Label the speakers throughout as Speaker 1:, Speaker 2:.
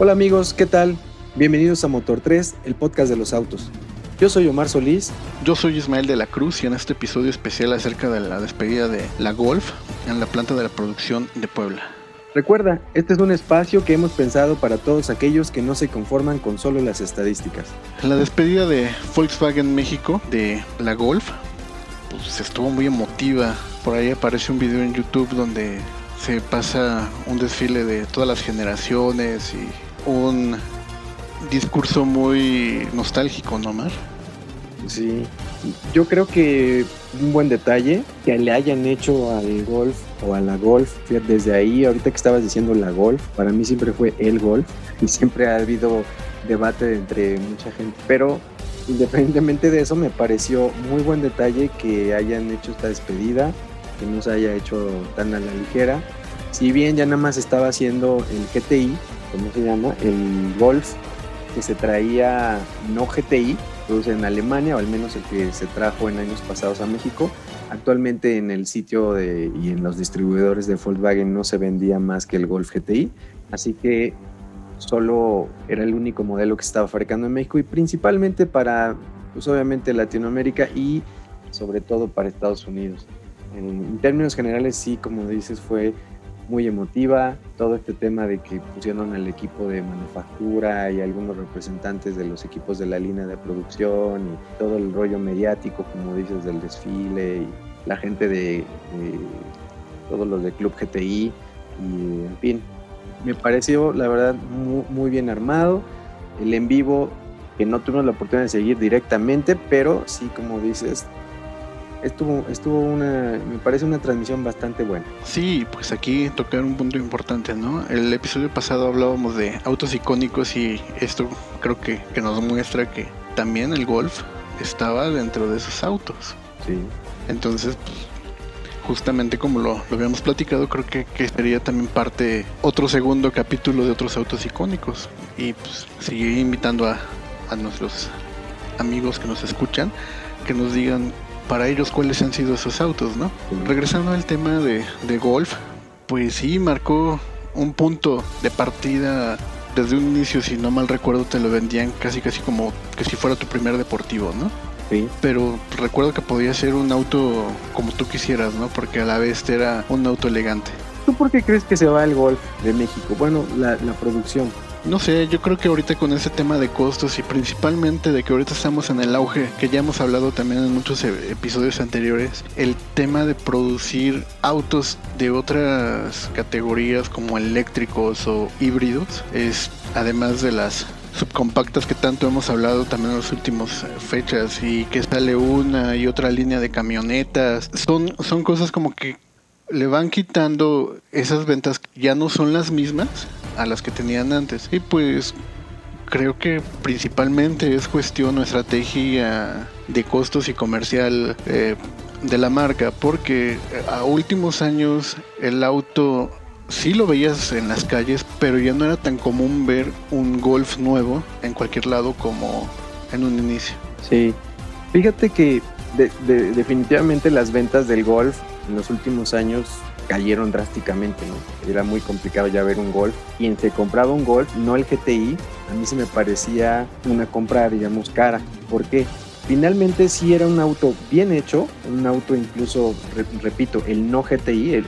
Speaker 1: Hola amigos, ¿qué tal? Bienvenidos a Motor 3, el podcast de los autos. Yo soy Omar Solís.
Speaker 2: Yo soy Ismael de la Cruz y en este episodio especial acerca de la despedida de la Golf en la planta de la producción de Puebla.
Speaker 1: Recuerda, este es un espacio que hemos pensado para todos aquellos que no se conforman con solo las estadísticas.
Speaker 2: La despedida de Volkswagen México de la Golf pues estuvo muy emotiva. Por ahí aparece un video en YouTube donde se pasa un desfile de todas las generaciones y un discurso muy nostálgico, ¿no, Mar?
Speaker 1: Sí, yo creo que un buen detalle que le hayan hecho al golf o a la golf, desde ahí, ahorita que estabas diciendo la golf, para mí siempre fue el golf y siempre ha habido debate entre mucha gente, pero independientemente de eso me pareció muy buen detalle que hayan hecho esta despedida, que no se haya hecho tan a la ligera, si bien ya nada más estaba haciendo el GTI, ¿cómo se llama? El Golf que se traía no GTI, produce en Alemania, o al menos el que se trajo en años pasados a México. Actualmente en el sitio de, y en los distribuidores de Volkswagen no se vendía más que el Golf GTI, así que solo era el único modelo que estaba fabricando en México y principalmente para, pues obviamente Latinoamérica y sobre todo para Estados Unidos. En, en términos generales sí, como dices, fue muy emotiva, todo este tema de que pusieron al equipo de manufactura y algunos representantes de los equipos de la línea de producción y todo el rollo mediático, como dices, del desfile y la gente de, todos los de Club GTI y en fin, me pareció la verdad muy, muy bien armado, el en vivo que no tuvimos la oportunidad de seguir directamente, pero sí, como dices, estuvo, estuvo una, me parece una transmisión bastante buena.
Speaker 2: Sí, pues aquí tocar un punto importante, ¿no? El episodio pasado hablábamos de autos icónicos y esto creo que, que nos muestra que también el Golf estaba dentro de esos autos.
Speaker 1: Sí.
Speaker 2: Entonces, pues, justamente como lo, lo, habíamos platicado, creo que, que, sería también parte, otro segundo capítulo de otros autos icónicos. Y pues seguir invitando a, a nuestros amigos que nos escuchan, que nos digan para ellos cuáles han sido esos autos, ¿no? Regresando al tema de, de golf, pues sí, marcó un punto de partida desde un inicio, si no mal recuerdo, te lo vendían casi casi como que si fuera tu primer deportivo, ¿no?
Speaker 1: Sí.
Speaker 2: Pero recuerdo que podía ser un auto como tú quisieras, ¿no? Porque a la vez era un auto elegante.
Speaker 1: ¿Tú por qué crees que se va el golf de México? Bueno, la, la producción.
Speaker 2: No sé, yo creo que ahorita con ese tema de costos y principalmente de que ahorita estamos en el auge, que ya hemos hablado también en muchos e, episodios anteriores, el tema de producir autos de otras categorías como eléctricos o híbridos es además de las subcompactas que tanto hemos hablado también en las últimas fechas y que sale una y otra línea de camionetas, son, son cosas como que le van quitando esas ventas ya no son las mismas a las que tenían antes. Y pues creo que principalmente es cuestión o estrategia de costos y comercial eh, de la marca, porque a últimos años el auto sí lo veías en las calles, pero ya no era tan común ver un Golf nuevo en cualquier lado como en un inicio.
Speaker 1: Sí, fíjate que de, de, definitivamente las ventas del Golf en los últimos años cayeron drásticamente, ¿no? Era muy complicado ya ver un Golf. Quien se compraba un Golf, no el GTI, a mí se me parecía una compra, digamos, cara. ¿Por qué? Finalmente sí era un auto bien hecho, un auto incluso, repito, el no GTI, el,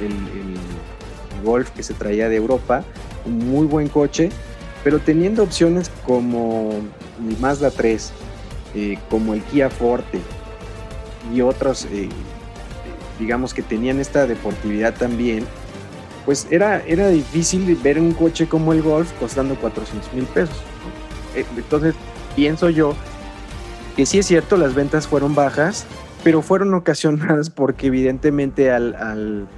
Speaker 1: Golf que se traía de Europa, un muy buen coche, pero teniendo opciones como el Mazda 3, eh, como el Kia Forte y otros eh, digamos que tenían esta deportividad también, pues era, era difícil ver un coche como el Golf costando 400 mil pesos. Eh, entonces, pienso yo que sí es cierto, las ventas fueron bajas, pero fueron ocasionadas porque evidentemente al, al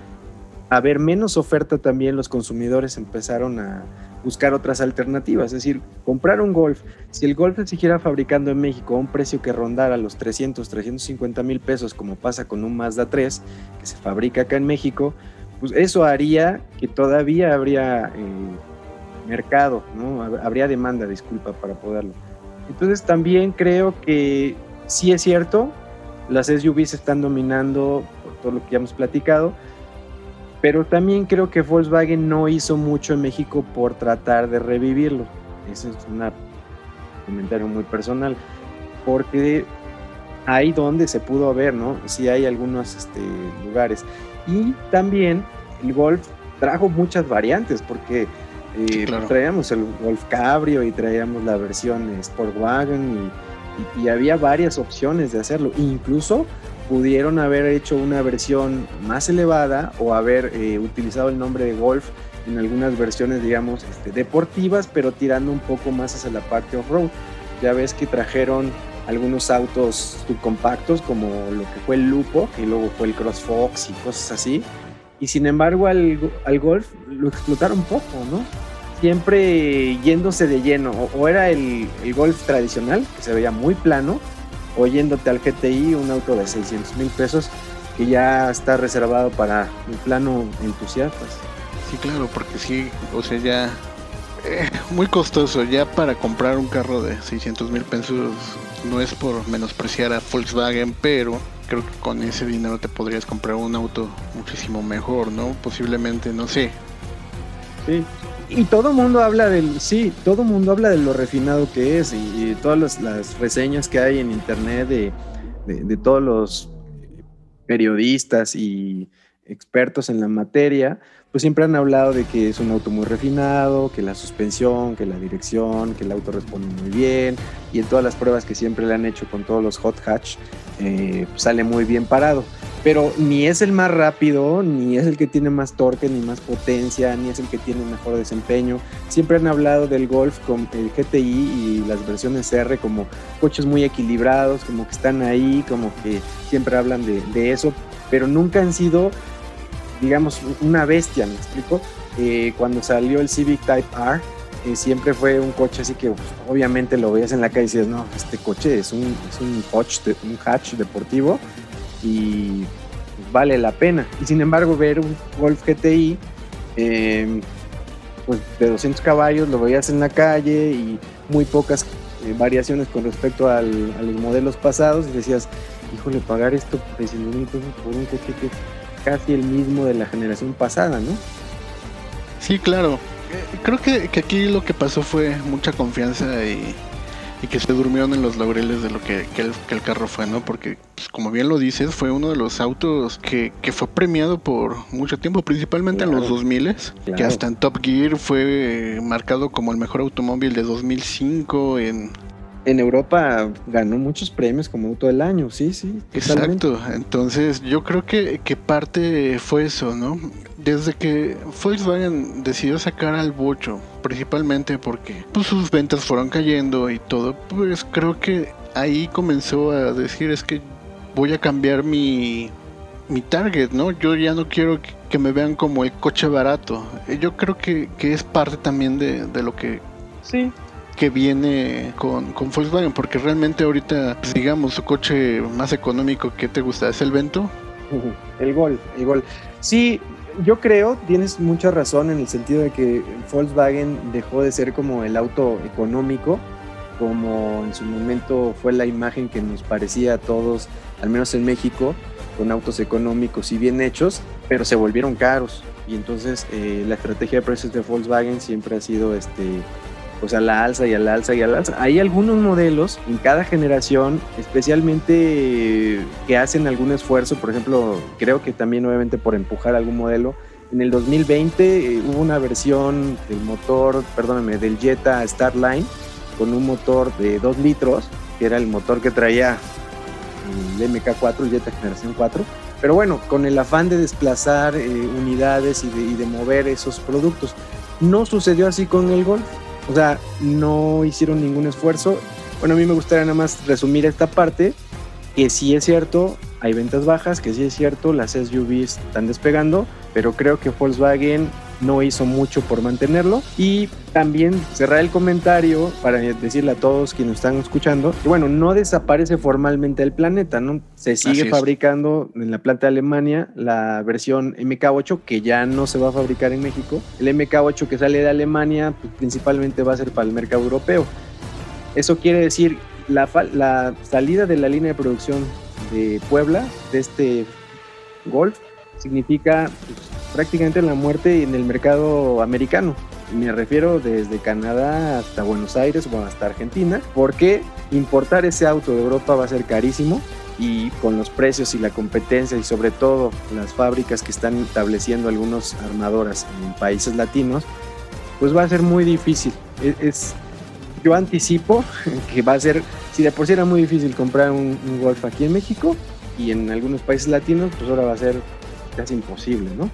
Speaker 1: haber menos oferta también los consumidores empezaron a buscar otras alternativas, es decir, comprar un Golf. Si el Golf se siguiera fabricando en México a un precio que rondara los 300, 350 mil pesos, como pasa con un Mazda 3 que se fabrica acá en México, pues eso haría que todavía habría eh, mercado, ¿no? habría demanda, disculpa, para poderlo. Entonces también creo que sí es cierto, las SUVs están dominando por todo lo que ya hemos platicado, pero también creo que Volkswagen no hizo mucho en México por tratar de revivirlo. Ese es un comentario muy personal, porque ahí donde se pudo ver, ¿no? Sí hay algunos este, lugares. Y también el Golf trajo muchas variantes, porque eh, traíamos el Golf Cabrio y traíamos la versión Sportwagon y, y, había varias opciones de hacerlo. Incluso pudieron haber hecho una versión más elevada o haber eh, utilizado el nombre de Golf en algunas versiones, digamos, este, deportivas, pero tirando un poco más hacia la parte off-road. Ya ves que trajeron algunos autos subcompactos como lo que fue el Lupo, que luego fue el CrossFox y cosas así. Y sin embargo al, al Golf lo explotaron poco, ¿no? Siempre yéndose de lleno. O, era el, el, Golf tradicional, que se veía muy plano, o yéndote al GTI, un auto de 600 mil pesos, que ya está reservado para el plano entusiastas.
Speaker 2: Sí, claro, porque sí, o sea, ya eh, muy costoso. Ya para comprar un carro de 600 mil pesos no es por menospreciar a Volkswagen, pero creo que con ese dinero te podrías comprar un auto muchísimo mejor, ¿no? Posiblemente, no sé.
Speaker 1: Sí. Y todo mundo habla del, sí, todo mundo habla de lo refinado que es y, todas las, reseñas que hay en internet de, de todos los periodistas y expertos en la materia, pues siempre han hablado de que es un auto muy refinado, que la suspensión, que la dirección, que el auto responde muy bien y en todas las pruebas que siempre le han hecho con todos los hot hatch eh, sale muy bien parado. Pero ni es el más rápido, ni es el que tiene más torque, ni más potencia, ni es el que tiene mejor desempeño. Siempre han hablado del Golf con el GTI y las versiones R como coches muy equilibrados, como que están ahí, como que siempre hablan de, de eso, pero nunca han sido digamos, una bestia, ¿me explico? Eh, cuando salió el Civic Type R, eh, siempre fue un coche así que pues, obviamente lo veías en la calle y decías, no, este coche es un, es un, un hatch deportivo y vale la pena. Y sin embargo, ver un Golf GTI em, pues, de 200 caballos lo veías en la calle y muy pocas eh, variaciones con respecto al, a los modelos pasados y decías, híjole, pagar esto por por un coche que casi el mismo de la generación pasada, ¿no?
Speaker 2: Sí, claro. Creo que, aquí lo que pasó fue mucha confianza y, que se durmieron en los laureles de lo que, el, carro fue, ¿no? Porque, pues, como bien lo dices, fue uno de los autos que, fue premiado por mucho tiempo, principalmente en los 2000, que hasta en Top Gear fue marcado como el mejor automóvil de 2005 en
Speaker 1: en Europa ganó muchos premios como auto del año, sí, sí.
Speaker 2: Exacto, entonces yo creo que, que, parte fue eso, ¿no? Desde que Volkswagen decidió sacar al Bocho, principalmente porque pues, sus ventas fueron cayendo y todo, pues creo que ahí comenzó a decir es que voy a cambiar mi, mi target, ¿no? Yo ya no quiero que, me vean como el coche barato. Yo creo que, que es parte también de, de lo que
Speaker 1: Sí,
Speaker 2: viene con, con Volkswagen, porque realmente ahorita, pues, digamos, su coche más económico que te gusta es el Vento.
Speaker 1: El Gol, el Gol. Sí, yo creo, tienes mucha razón en el sentido de que Volkswagen dejó de ser como el auto económico, como en su momento fue la imagen que nos parecía a todos, al menos en México, con autos económicos y bien hechos, pero se volvieron caros. Y entonces eh, la estrategia de precios de Volkswagen siempre ha sido este, pues a la alza y a la alza y a la alza. Hay algunos modelos en cada generación, especialmente que hacen algún esfuerzo, por ejemplo, creo que también obviamente por empujar algún modelo. En el 2020 eh, hubo una versión del motor, perdóname, del Jetta Starline con un motor de 2 litros, que era el motor que traía el MK4, el Jetta Generación 4. Pero bueno, con el afán de desplazar eh, unidades y de, y de mover esos productos. No sucedió así con el Golf o sea, no hicieron ningún esfuerzo. Bueno, a mí me gustaría nada más resumir esta parte, que sí es cierto, hay ventas bajas, que sí es cierto, las SUVs están despegando, pero creo que Volkswagen no hizo mucho por mantenerlo. Y también cerrar el comentario para decirle a todos quienes están escuchando que, bueno, no desaparece formalmente el planeta, ¿no? Se sigue fabricando en la planta de Alemania la versión MK8 que ya no se va a fabricar en México. El MK8 que sale de Alemania pues, principalmente va a ser para el mercado europeo. Eso quiere decir la, la salida de la línea de producción de Puebla, de este Golf, significa pues, prácticamente la muerte en el mercado americano. me refiero desde Canadá hasta Buenos Aires o hasta Argentina, porque importar ese auto de Europa va a ser carísimo y con los precios y la competencia y sobre todo las fábricas que están estableciendo algunas armadoras en países latinos, pues va a ser muy difícil. E-, es, yo anticipo que va a ser, si de por sí era muy difícil comprar un, un Golf aquí en México y en algunos países latinos, pues ahora va a ser casi imposible, ¿no?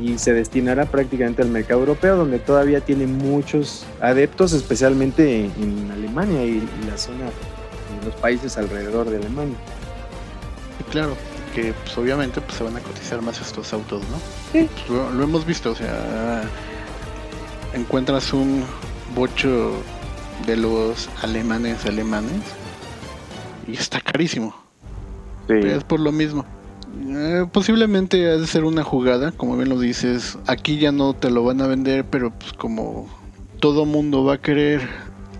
Speaker 1: Y se destinará prácticamente al mercado europeo, donde todavía tiene muchos adeptos, especialmente en, Alemania y, la zona, en los países alrededor de Alemania.
Speaker 2: claro, que pues, obviamente pues, se van a cotizar más estos autos, ¿no?
Speaker 1: Sí.
Speaker 2: Pues, lo, hemos visto, o sea, encuentras un bocho de los alemanes alemanes y está carísimo. Sí. es por lo mismo. Eh, posiblemente ha de ser una jugada, como bien lo dices. Aquí ya no te lo van a vender, pero pues como todo mundo va a querer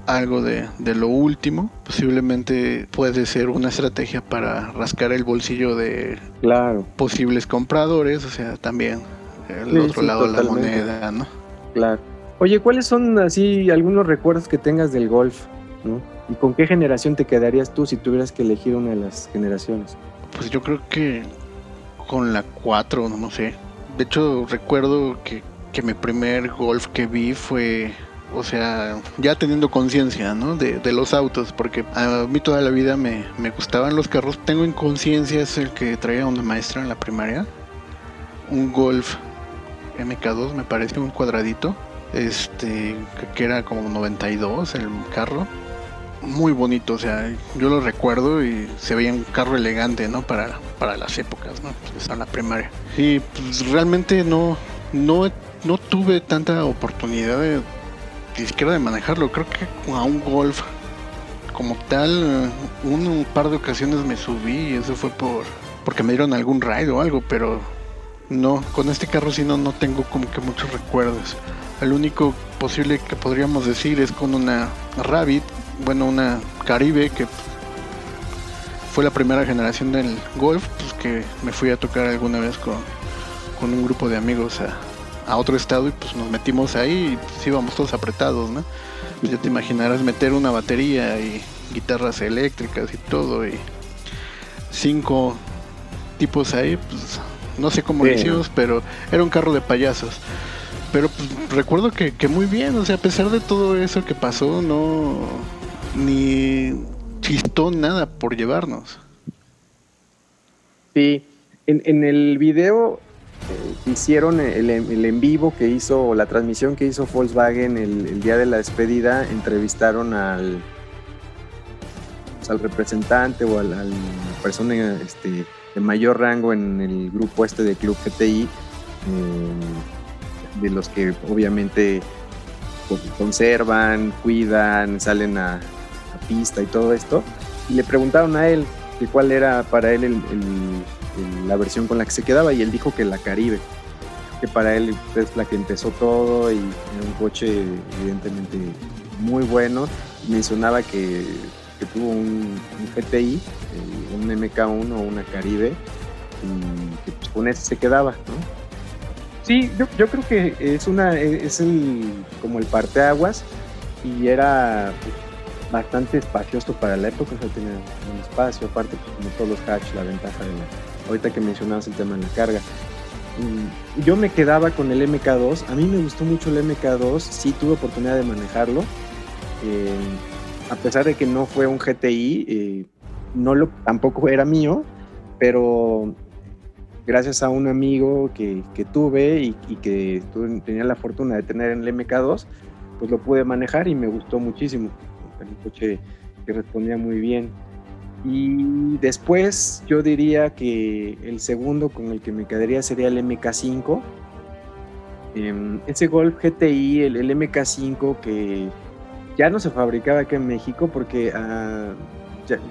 Speaker 2: algo de, lo último, posiblemente puede ser una estrategia para rascar el bolsillo de
Speaker 1: claro.
Speaker 2: posibles compradores, o sea, también el otro lado de la moneda, ¿no?
Speaker 1: Claro. Oye, ¿cuáles son así algunos recuerdos que tengas del golf? ¿no? ¿Y con qué generación te quedarías tú si tuvieras que elegir una de las generaciones?
Speaker 2: Pues yo creo que con la 4, no sé. De hecho, recuerdo que, mi primer golf que vi fue, o sea, ya teniendo conciencia, ¿no? De, los autos, porque a mí toda la vida me, me gustaban los carros. Tengo en conciencia, es el que traía una maestra en la primaria. Un golf MK2, me parece, un cuadradito. Este, que era como 92 el carro muy bonito, o sea, yo lo recuerdo y se veía un carro elegante, ¿no? Para, para las épocas, ¿no? Pues en la primaria. Y pues realmente no, no, no tuve tanta oportunidad de ni siquiera de manejarlo. Creo que a un golf como tal, un, un par de ocasiones me subí y eso fue por porque me dieron algún ride o algo, pero no, con este carro sí no, no tengo como que muchos recuerdos. El único posible que podríamos decir es con una Rabbit bueno, una Caribe que fue la primera generación del golf, pues que me fui a tocar alguna vez con, un grupo de amigos a, otro estado y pues nos metimos ahí y pues íbamos todos apretados, ¿no? Pues ya te imaginarás meter una batería y guitarras eléctricas y todo y cinco tipos ahí, pues no sé cómo lo hicimos, pero era un carro de payasos. Pero pues recuerdo que, que muy bien, o sea, a pesar de todo eso que pasó, no ni chistó nada por llevarnos.
Speaker 1: Sí, en, el video eh, hicieron el, en vivo que hizo, la transmisión que hizo Volkswagen el, día de la despedida, entrevistaron al, pues, al representante o a la persona este, de mayor rango en el grupo este de Club GTI, eh, de los que obviamente conservan, cuidan, salen a, pista y todo esto, y le preguntaron a él que cuál era para él la versión con la que se quedaba, y él dijo que la Caribe, que para él es la que empezó todo y era un coche evidentemente muy bueno. Mencionaba que, tuvo un, GTI, eh, un MK1 o una Caribe, y que pues, con ese se quedaba, Sí, yo, yo, creo que es una es el como el parteaguas y era pues, bastante espacioso para la época, o sea, tenía un espacio, aparte, pues, como todos los hatch, la ventaja de la, ahorita que mencionabas el tema de la carga. Mm, yo me quedaba con el MK2, a mí me gustó mucho el MK2, sí tuve oportunidad de manejarlo, eh, a pesar de que no fue un GTI, eh, no lo, tampoco era mío, pero gracias a un amigo que, que tuve y, y que tenía la fortuna de tener en el MK2, pues lo pude manejar y me gustó muchísimo un coche que respondía muy bien. Y después yo diría que el segundo con el que me quedaría sería el MK5. Em, ese Golf GTI, el, MK5 que ya no se fabricaba aquí en México porque ah,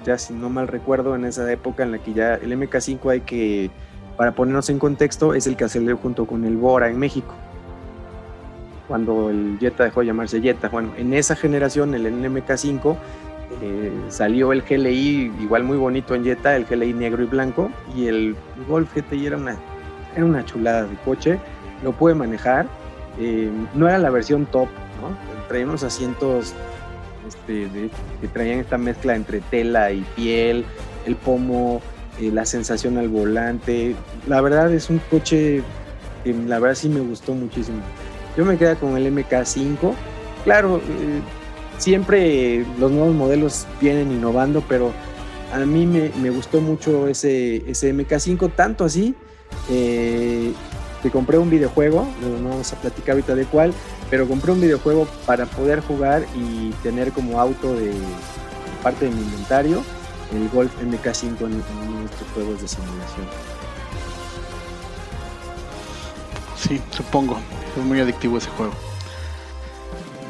Speaker 1: ya, si no mal recuerdo en esa época en la que ya el MK5 hay que, para ponernos en contexto, es el que salió junto con el Bora en México cuando el Jetta dejó de llamarse Jetta. Bueno, en esa generación, el NMK5, eh, salió el GLI igual muy bonito en Jetta, el GLI negro y blanco, y el Golf GTI era una, era una chulada de coche, lo pude manejar eh, no era la versión top, ¿no? Traía unos asientos este, que traían esta mezcla entre tela y piel, el pomo, eh, la sensación al volante. La verdad es un coche que la verdad sí me gustó muchísimo. Yo me quedé con el MK5. Claro, eh, siempre los nuevos modelos vienen innovando, pero a mí me, gustó mucho ese, ese MK5, tanto así eh, que compré un videojuego, no vamos a platicar ahorita de cuál, pero compré un videojuego para poder jugar y tener como auto de parte de mi inventario el Golf MK5 en, en estos juegos de simulación.
Speaker 2: Sí, supongo. Es muy adictivo ese juego.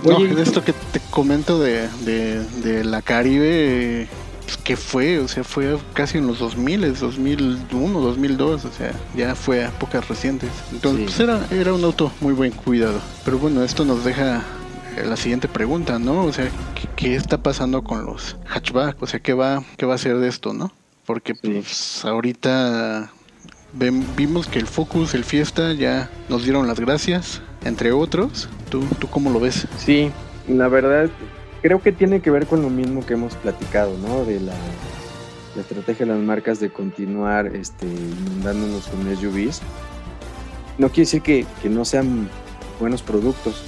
Speaker 2: Oye, de esto que te comento de, de, la Caribe, pues, ¿qué fue? O sea, fue casi en los 2000, 2001, 2002, o sea, ya fue a épocas recientes. Entonces, pues, era, era un auto muy buen cuidado. Pero bueno, esto nos deja eh, la siguiente pregunta, ¿no? O sea, ¿qué, está pasando con los hatchback? O sea, ¿qué va, qué va a ser de esto, no? Porque pues ahorita vimos que el Focus, el Fiesta ya nos dieron las gracias, entre otros. ¿Tú, ¿Tú cómo lo ves?
Speaker 1: Sí, la verdad creo que tiene que ver con lo mismo que hemos platicado, ¿no? De la, estrategia de las marcas de continuar este, inundándonos con SUVs. No quiere decir que, que no sean buenos productos,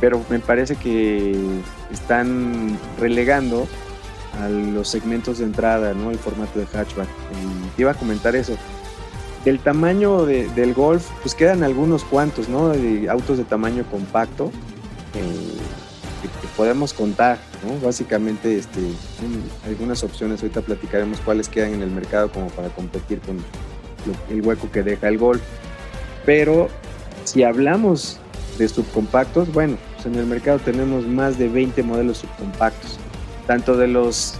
Speaker 1: pero me parece que están relegando a los segmentos de entrada, ¿no? El formato de hatchback. Y iba a comentar eso. Del tamaño del Golf, pues quedan algunos cuantos, ¿no? De autos de tamaño compacto eh, que, podemos contar, ¿no? Básicamente, este, algunas opciones, ahorita platicaremos cuáles quedan en el mercado como para competir con el hueco que deja el Golf. Pero si hablamos de subcompactos, bueno, en el mercado tenemos más de 20 modelos subcompactos, tanto de los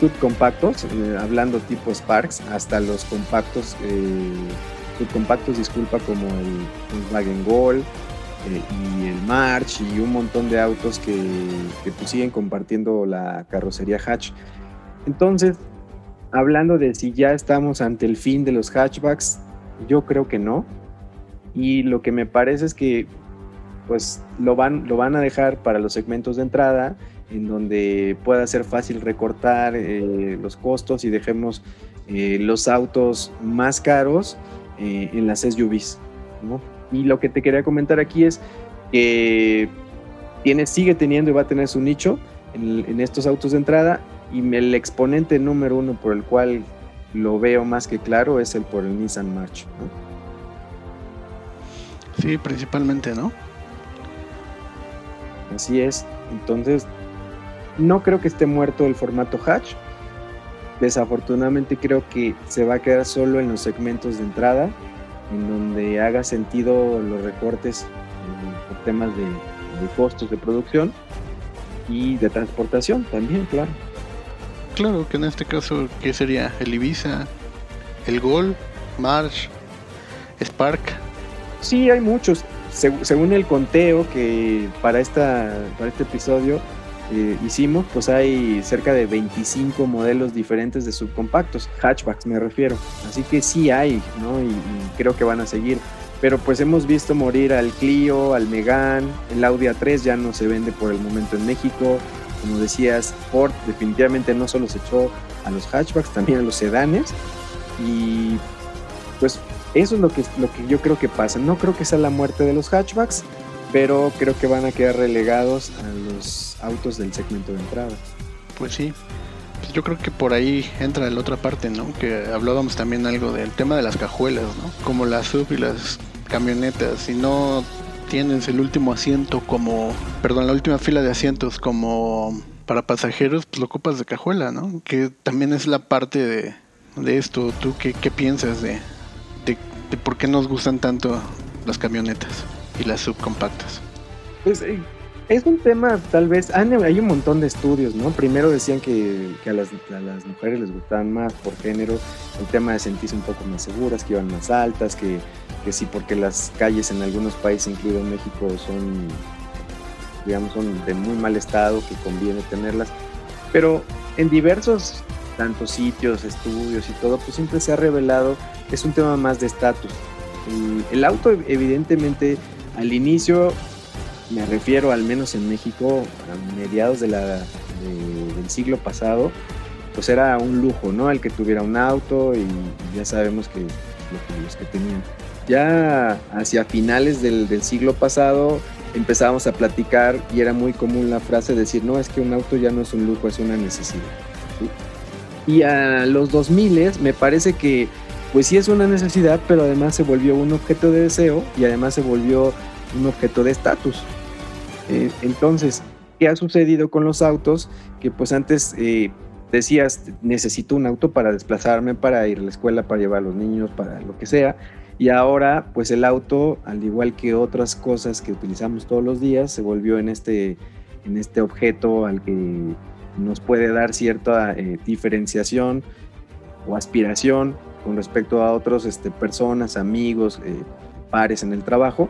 Speaker 1: subcompactos, eh, hablando tipo Sparks, hasta los compactos, eh, subcompactos, disculpa, como el Volkswagen Gol eh, y el March y un montón de autos que, que pues, siguen compartiendo la carrocería hatch. Entonces, hablando de si ya estamos ante el fin de los hatchbacks, yo creo que no. Y lo que me parece es que pues lo van, lo van a dejar para los segmentos de entrada, en donde pueda ser fácil recortar eh, los costos y dejemos eh, los autos más caros eh, en las SUVs. Y lo que te quería comentar aquí es que tiene, sigue teniendo y va a tener su nicho en, estos autos de entrada y el exponente número uno por el cual lo veo más que claro es el por el Nissan March.
Speaker 2: Sí, principalmente, ¿no?
Speaker 1: Así es. Entonces, no creo que esté muerto el formato hatch. Desafortunadamente creo que se va a quedar solo en los segmentos de entrada, en donde haga sentido los recortes por temas de, costos de producción y de transportación también, claro.
Speaker 2: Claro, que en este caso, ¿qué sería? ¿El Ibiza? ¿El Gol? ¿March? ¿Spark?
Speaker 1: Sí, hay muchos según el conteo que para, esta, para este episodio eh, hicimos, pues hay cerca de 25 modelos diferentes de subcompactos, hatchbacks me refiero. Así que sí hay, ¿no? Y, creo que van a seguir. Pero pues hemos visto morir al Clio, al Megan, el Audi A3 ya no se vende por el momento en México. Como decías, Ford definitivamente no solo se echó a los hatchbacks, también a los sedanes. Y pues eso es lo que, lo que yo creo que pasa. No creo que sea la muerte de los hatchbacks, pero creo que van a quedar relegados a los autos del segmento de entrada.
Speaker 2: Pues sí. Pues yo creo que por ahí entra la otra parte, ¿no? Que hablábamos también algo del tema de las cajuelas, ¿no? Como las sub y las camionetas. Si no tienes el último asiento como, perdón, la última fila de asientos como para pasajeros, pues lo ocupas de cajuela, ¿no? Que también es la parte de, de esto. ¿Tú qué, qué piensas de, de por qué nos gustan tanto las camionetas y las subcompactas.
Speaker 1: Pues eh, es un tema, tal vez, hay un montón de estudios, ¿no? Primero decían que, a, las, mujeres les gustaban más por género, el tema de sentirse un poco más seguras, que iban más altas, que, que sí, porque las calles en algunos países, incluido México, son, digamos, son de muy mal estado, que conviene tenerlas. Pero en diversos tantos sitios, estudios y todo, pues siempre se ha revelado es un tema más de estatus. El auto evidentemente al inicio, me refiero al menos en México, a mediados de la, del siglo pasado, pues era un lujo, ¿no? El que tuviera un auto y ya sabemos que, los que tenían. Ya hacia finales del, del siglo pasado empezábamos a platicar y era muy común la frase de decir, no, es que un auto ya no es un lujo, es una necesidad. Y a los 2000 me parece que pues sí es una necesidad, pero además se volvió un objeto de deseo y además se volvió un objeto de estatus. Eh, entonces, ¿qué ha sucedido con los autos? Que pues antes eh, decías, necesito un auto para desplazarme, para ir a la escuela, para llevar a los niños, para lo que sea. Y ahora, pues el auto, al igual que otras cosas que utilizamos todos los días, se volvió en este, en este objeto al que nos puede dar cierta eh, diferenciación o aspiración con respecto a otras este, personas, amigos, pares en el trabajo,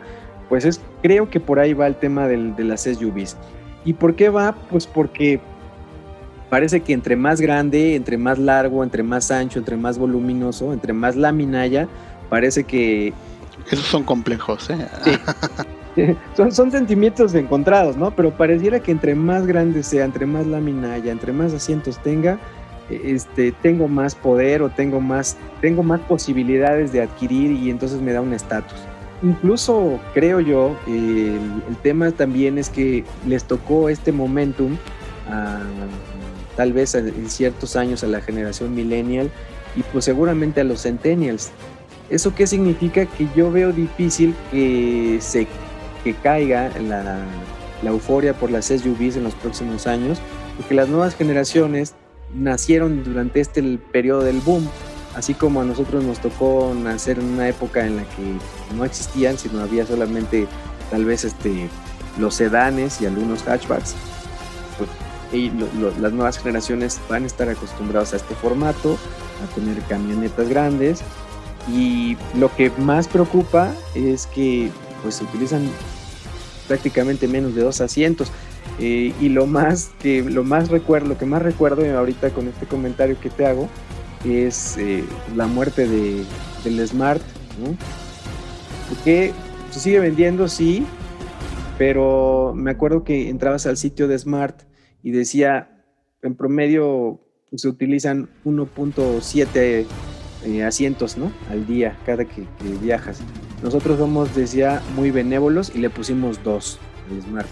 Speaker 1: pues es, creo que por ahí va el tema del, de las SUVs. ¿Y por qué va? Pues porque parece que entre más grande, entre más largo, entre más ancho, entre más voluminoso, entre más laminalla, parece que...
Speaker 2: Esos son complejos, ¿eh?
Speaker 1: son, son sentimientos encontrados, ¿no? Pero pareciera que entre más grande sea, entre más laminalla, entre más asientos tenga, este, tengo más poder o tengo más, tengo más posibilidades de adquirir y entonces me da un estatus. Incluso creo yo, el, tema también es que les tocó este momentum, tal vez en ciertos años a la generación millennial y pues seguramente a los centennials. ¿Eso qué significa? Que yo veo difícil que se que caiga la, la euforia por las SUVs en los próximos años, porque las nuevas generaciones nacieron durante este periodo del boom, así como a nosotros nos tocó nacer en una época en la que no existían, sino había solamente tal vez este, los sedanes y algunos hatchbacks. Pues, y las nuevas generaciones van a estar acostumbrados a este formato, a tener camionetas grandes y lo que más preocupa es que pues se utilizan prácticamente menos de dos asientos. Eh, y lo más que lo más recuerdo, lo que más recuerdo ahorita con este comentario que te hago es eh, la muerte de, del Smart, ¿no? Porque se sigue vendiendo, sí, pero me acuerdo que entrabas al sitio de Smart y decía en promedio se utilizan 1.7 eh, asientos, ¿no? Al día, cada que, que, viajas. Nosotros somos, decía, muy benévolos y le pusimos dos al Smart.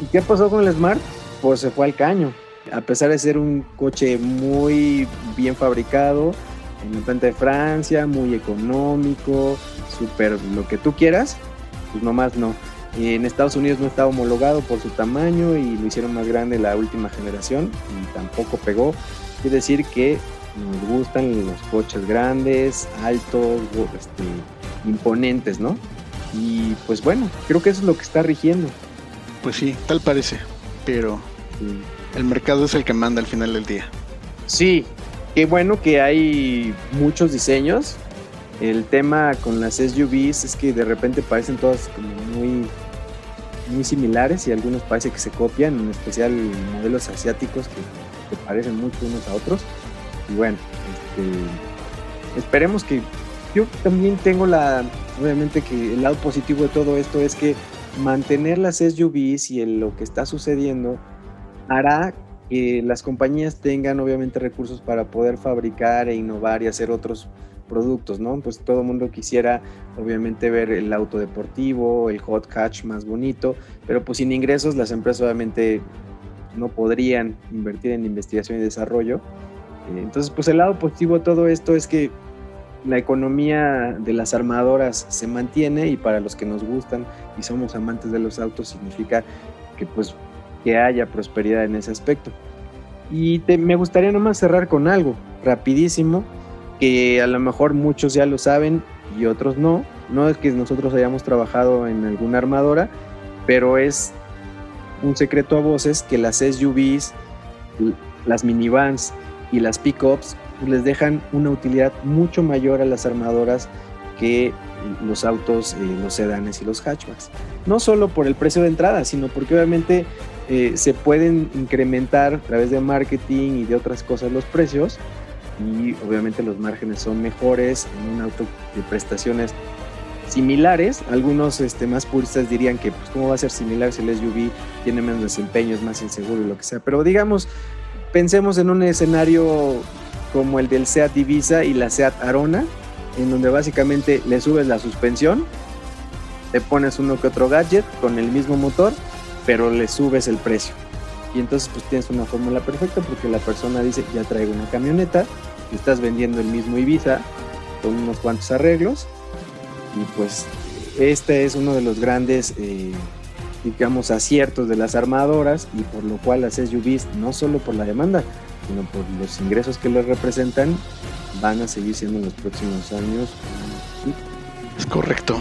Speaker 1: ¿Y qué pasó con el Smart? Pues se fue al caño. A pesar de ser un coche muy bien fabricado, en la planta de Francia, muy económico, súper lo que tú quieras, pues nomás no. En Estados Unidos no estaba homologado por su tamaño y lo hicieron más grande la última generación y tampoco pegó. Quiere decir que nos gustan los coches grandes, altos, este, imponentes, ¿no? Y pues bueno, creo que eso es lo que está rigiendo.
Speaker 2: Pues sí, tal parece, pero el mercado es el que manda al final del día.
Speaker 1: Sí, qué bueno que hay muchos diseños. El tema con las SUVs es que de repente parecen todas como muy, muy similares y algunos parece que se copian, en especial modelos asiáticos que, parecen mucho unos a otros. Y bueno, este, esperemos que yo también tengo la, obviamente que el lado positivo de todo esto es que mantener las SUVs y lo que está sucediendo hará que las compañías tengan obviamente recursos para poder fabricar e innovar y hacer otros productos, ¿no? Pues todo el mundo quisiera obviamente ver el auto deportivo, el hot hatch más bonito, pero pues sin ingresos las empresas obviamente no podrían invertir en investigación y desarrollo. Entonces, pues el lado positivo de todo esto es que la economía de las armadoras se mantiene y para los que nos gustan y somos amantes de los autos significa que pues que haya prosperidad en ese aspecto. Y me gustaría nomás cerrar con algo rapidísimo que a lo mejor muchos ya lo saben y otros no. No es que nosotros hayamos trabajado en alguna armadora, pero es un secreto a voces que las SUVs, las minivans y las pickups pues, les dejan una utilidad mucho mayor a las armadoras que los autos, eh, los sedanes y los hatchbacks. No solo por el precio de entrada, sino porque obviamente eh, se pueden incrementar a través de marketing y de otras cosas los precios y obviamente los márgenes son mejores en un auto de prestaciones similares. Algunos este, más puristas dirían que, pues, ¿cómo va a ser similar si el SUV tiene menos desempeño, es más inseguro y lo que sea? Pero digamos, pensemos en un escenario como el del SEAT Divisa y la SEAT Arona, en donde básicamente le subes la suspensión, te pones uno que otro gadget con el mismo motor, pero le subes el precio. Y entonces pues tienes una fórmula perfecta porque la persona dice, ya traigo una camioneta, estás vendiendo el mismo Ibiza con unos cuantos arreglos y pues este es uno de los grandes eh, digamos aciertos de las armadoras y por lo cual las SUVs no solo por la demanda sino por los ingresos que les representan van a seguir siendo en los próximos años
Speaker 2: es correcto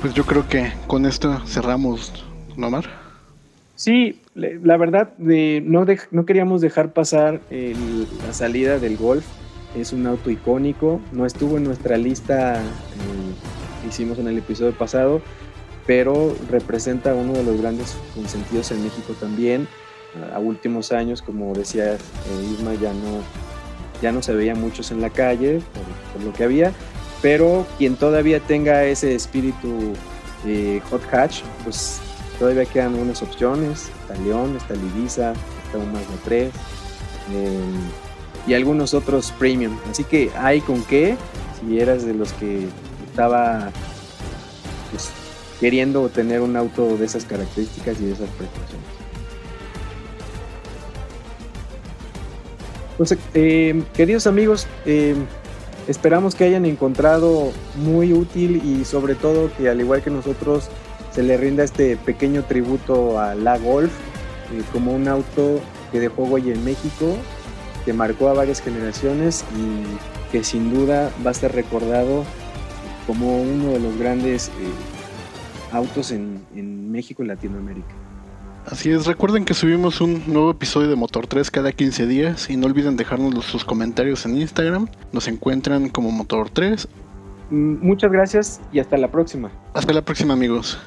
Speaker 2: pues yo creo que con esto cerramos ¿no Mar?
Speaker 1: Sí, la verdad, no, no queríamos dejar pasar la salida del Golf. Es un auto icónico, no estuvo en nuestra lista, eh, hicimos en el episodio pasado, pero representa uno de los grandes consentidos en México también. A últimos años, como decía eh, Isma, ya no, ya no se veía muchos en la calle por, lo que había, pero quien todavía tenga ese espíritu eh, hot hatch, pues Todavía quedan unas opciones. Está León, está Livisa, está un Mazda 3 y algunos otros premium. Así que hay con qué, si eras de los que estaba pues, queriendo tener un auto de esas características y de esas prestaciones. Pues, eh, queridos amigos, eh, esperamos que hayan encontrado muy útil y sobre todo que al igual que nosotros se le rinda este pequeño tributo a la Golf eh, como un auto que dejó huella en México, que marcó a varias generaciones y que sin duda va a ser recordado como uno de los grandes eh, autos en, en México y Latinoamérica.
Speaker 2: Así es, recuerden que subimos un nuevo episodio de Motor 3 cada 15 días y no olviden dejarnos sus comentarios en Instagram. Nos encuentran como Motor 3.
Speaker 1: Mm, muchas gracias y hasta la próxima.
Speaker 2: Hasta la próxima amigos.